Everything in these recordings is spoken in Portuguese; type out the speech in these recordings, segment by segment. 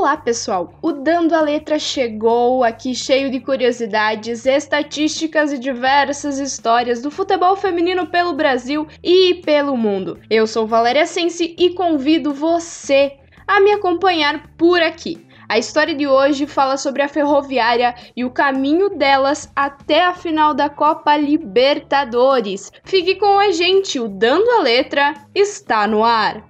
Olá, pessoal! O Dando a Letra chegou aqui cheio de curiosidades, estatísticas e diversas histórias do futebol feminino pelo Brasil e pelo mundo. Eu sou Valéria Sense e convido você a me acompanhar por aqui. A história de hoje fala sobre a Ferroviária e o caminho delas até a final da Copa Libertadores. Fique com a gente, o Dando a Letra está no ar.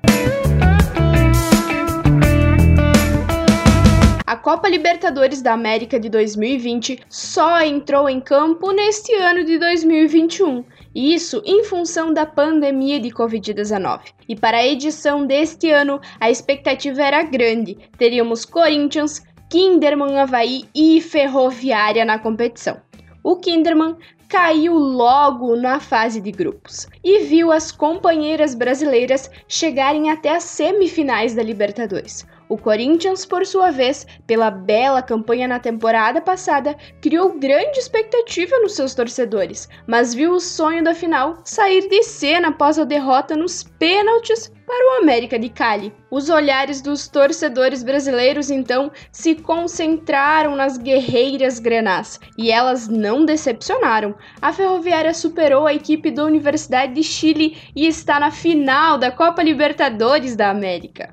A Copa Libertadores da América de 2020 só entrou em campo neste ano de 2021, e isso em função da pandemia de Covid-19. E para a edição deste ano, a expectativa era grande: teríamos Corinthians, Kinderman Havaí e Ferroviária na competição. O Kinderman caiu logo na fase de grupos e viu as companheiras brasileiras chegarem até as semifinais da Libertadores. O Corinthians, por sua vez, pela bela campanha na temporada passada, criou grande expectativa nos seus torcedores, mas viu o sonho da final sair de cena após a derrota nos pênaltis para o América de Cali. Os olhares dos torcedores brasileiros então se concentraram nas guerreiras grenás e elas não decepcionaram. A Ferroviária superou a equipe da Universidade de Chile e está na final da Copa Libertadores da América.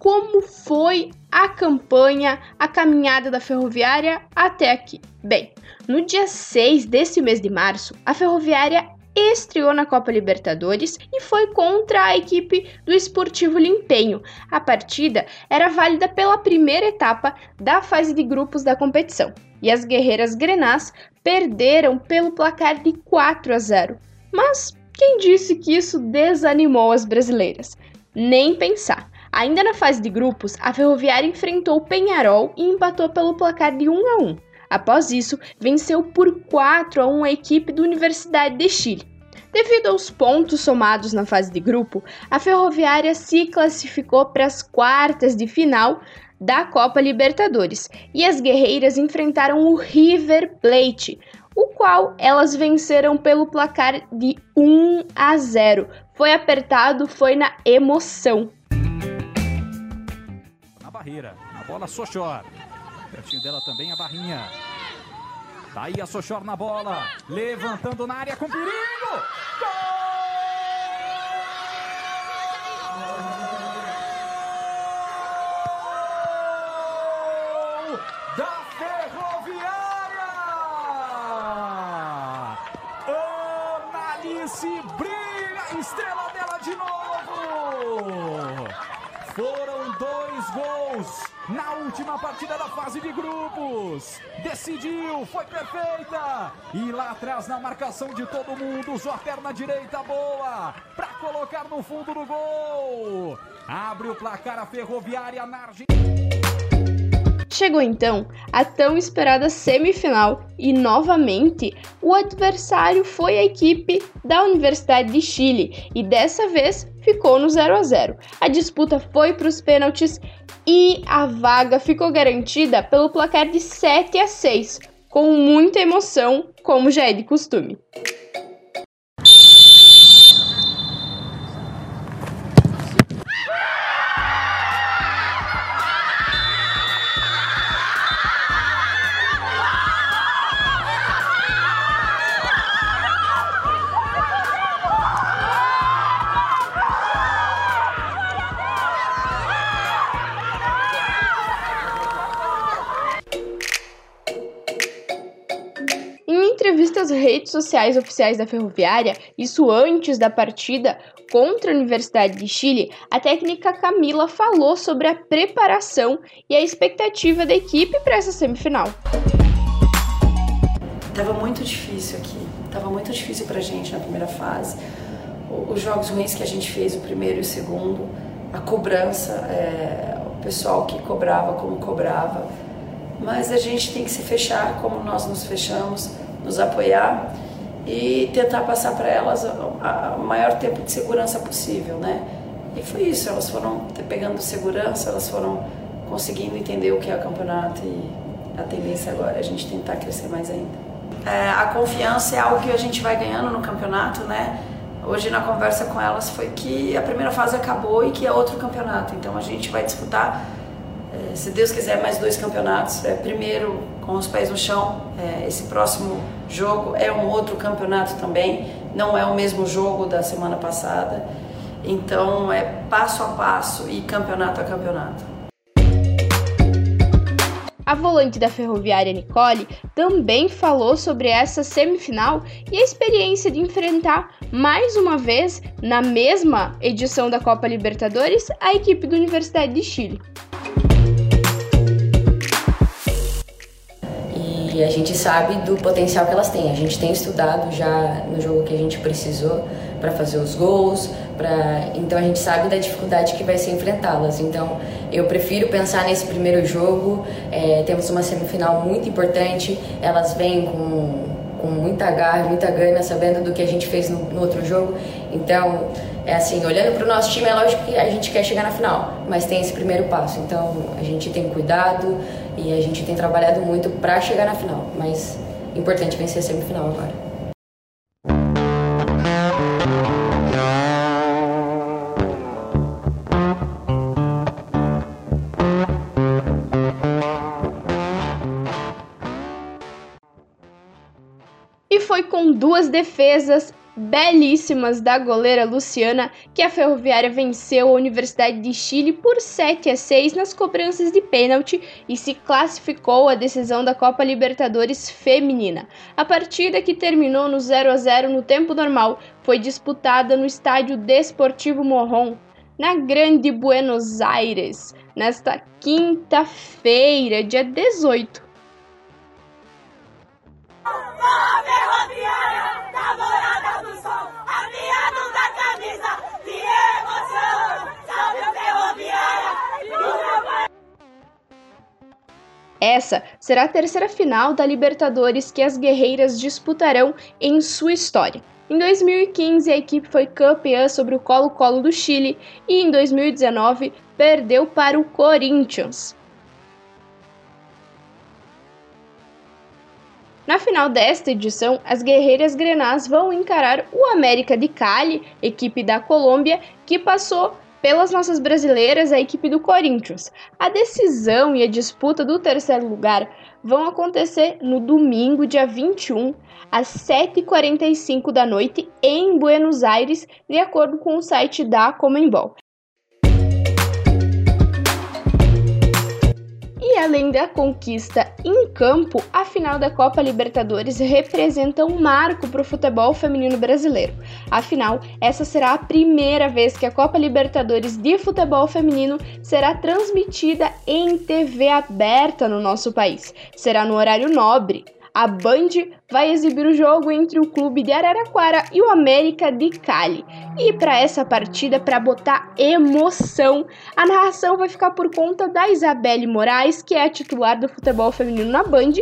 Como foi a campanha, a caminhada da ferroviária até aqui? Bem, no dia 6 desse mês de março, a ferroviária estreou na Copa Libertadores e foi contra a equipe do Esportivo Limpenho. A partida era válida pela primeira etapa da fase de grupos da competição e as guerreiras grenás perderam pelo placar de 4 a 0. Mas quem disse que isso desanimou as brasileiras? Nem pensar. Ainda na fase de grupos, a Ferroviária enfrentou o Penharol e empatou pelo placar de 1 a 1. Após isso, venceu por 4 a 1 a equipe da Universidade de Chile. Devido aos pontos somados na fase de grupo, a Ferroviária se classificou para as quartas de final da Copa Libertadores e as guerreiras enfrentaram o River Plate, o qual elas venceram pelo placar de 1 a 0. Foi apertado, foi na emoção barreira. A bola Sochor. Pertinho dela também a Barrinha. Tá aí a Sochor na bola. Levantando na área com perigo. Gol! Da Ferroviária! Analice brilha, estrela dela de novo! Foram dois gols na última partida da fase de grupos. Decidiu, foi perfeita. E lá atrás na marcação de todo mundo, usou a perna direita boa para colocar no fundo do gol. Abre o placar a Ferroviária na. Chegou então a tão esperada semifinal e novamente o adversário foi a equipe da Universidade de Chile e dessa vez ficou no 0 a 0. A disputa foi para os pênaltis e a vaga ficou garantida pelo placar de 7 a 6, com muita emoção, como já é de costume. Redes sociais oficiais da Ferroviária, isso antes da partida contra a Universidade de Chile, a técnica Camila falou sobre a preparação e a expectativa da equipe para essa semifinal. Tava muito difícil aqui, tava muito difícil pra gente na primeira fase. Os jogos ruins que a gente fez, o primeiro e o segundo, a cobrança, é, o pessoal que cobrava como cobrava. Mas a gente tem que se fechar como nós nos fechamos nos apoiar e tentar passar para elas o maior tempo de segurança possível, né? E foi isso, elas foram pegando segurança, elas foram conseguindo entender o que é o campeonato e a tendência agora é a gente tentar crescer mais ainda. É, a confiança é algo que a gente vai ganhando no campeonato, né? Hoje na conversa com elas foi que a primeira fase acabou e que é outro campeonato. Então a gente vai disputar, é, se Deus quiser, mais dois campeonatos. É, primeiro com os pés no chão. É, esse próximo jogo é um outro campeonato também. Não é o mesmo jogo da semana passada. Então é passo a passo e campeonato a campeonato. A volante da Ferroviária Nicole também falou sobre essa semifinal e a experiência de enfrentar mais uma vez, na mesma edição da Copa Libertadores, a equipe da Universidade de Chile. E a gente sabe do potencial que elas têm. A gente tem estudado já no jogo que a gente precisou para fazer os gols, pra... então a gente sabe da dificuldade que vai ser enfrentá-las. Então eu prefiro pensar nesse primeiro jogo. É, temos uma semifinal muito importante, elas vêm com, com muita garra, muita gana, sabendo do que a gente fez no, no outro jogo. Então, é assim, olhando para o nosso time, é lógico que a gente quer chegar na final, mas tem esse primeiro passo. Então a gente tem cuidado e a gente tem trabalhado muito para chegar na final, mas importante vencer a semifinal agora. foi com duas defesas belíssimas da goleira Luciana que a Ferroviária venceu a Universidade de Chile por 7 a 6 nas cobranças de pênalti e se classificou à decisão da Copa Libertadores Feminina. A partida que terminou no 0 a 0 no tempo normal foi disputada no estádio Desportivo Morron, na Grande Buenos Aires, nesta quinta-feira, dia 18 essa será a terceira final da Libertadores que as guerreiras disputarão em sua história. Em 2015, a equipe foi campeã sobre o Colo-Colo do Chile e em 2019 perdeu para o Corinthians. Na final desta edição, as guerreiras grenás vão encarar o América de Cali, equipe da Colômbia, que passou pelas nossas brasileiras, a equipe do Corinthians. A decisão e a disputa do terceiro lugar vão acontecer no domingo, dia 21, às 7h45 da noite, em Buenos Aires, de acordo com o site da Comembol. E além da conquista em campo, a final da Copa Libertadores representa um marco para o futebol feminino brasileiro. Afinal, essa será a primeira vez que a Copa Libertadores de futebol feminino será transmitida em TV aberta no nosso país. Será no horário nobre, a Band vai exibir o jogo entre o clube de Araraquara e o América de Cali. E para essa partida, para botar emoção, a narração vai ficar por conta da Isabelle Moraes, que é a titular do futebol feminino na Band,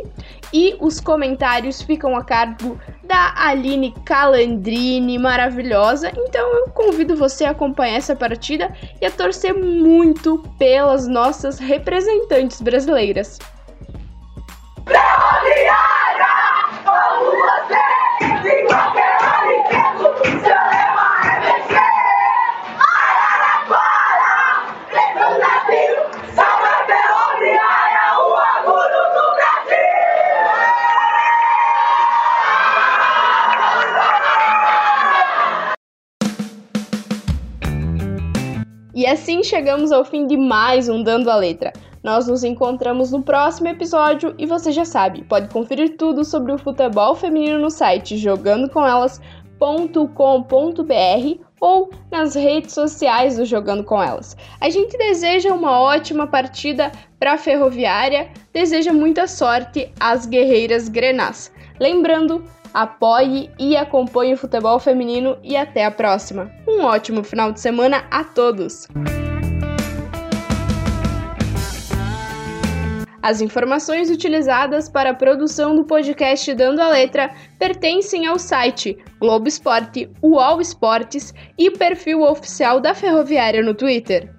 e os comentários ficam a cargo da Aline Calandrini, maravilhosa. Então eu convido você a acompanhar essa partida e a torcer muito pelas nossas representantes brasileiras. E assim chegamos ao fim de mais um Dando a Letra. Nós nos encontramos no próximo episódio e você já sabe, pode conferir tudo sobre o futebol feminino no site jogandocomelas.com.br ou nas redes sociais do Jogando com Elas. A gente deseja uma ótima partida para a Ferroviária, deseja muita sorte às guerreiras grenás. Lembrando, apoie e acompanhe o futebol feminino e até a próxima. Um ótimo final de semana a todos! As informações utilizadas para a produção do podcast Dando a Letra pertencem ao site Globo Esporte, UOL Esportes e perfil oficial da Ferroviária no Twitter.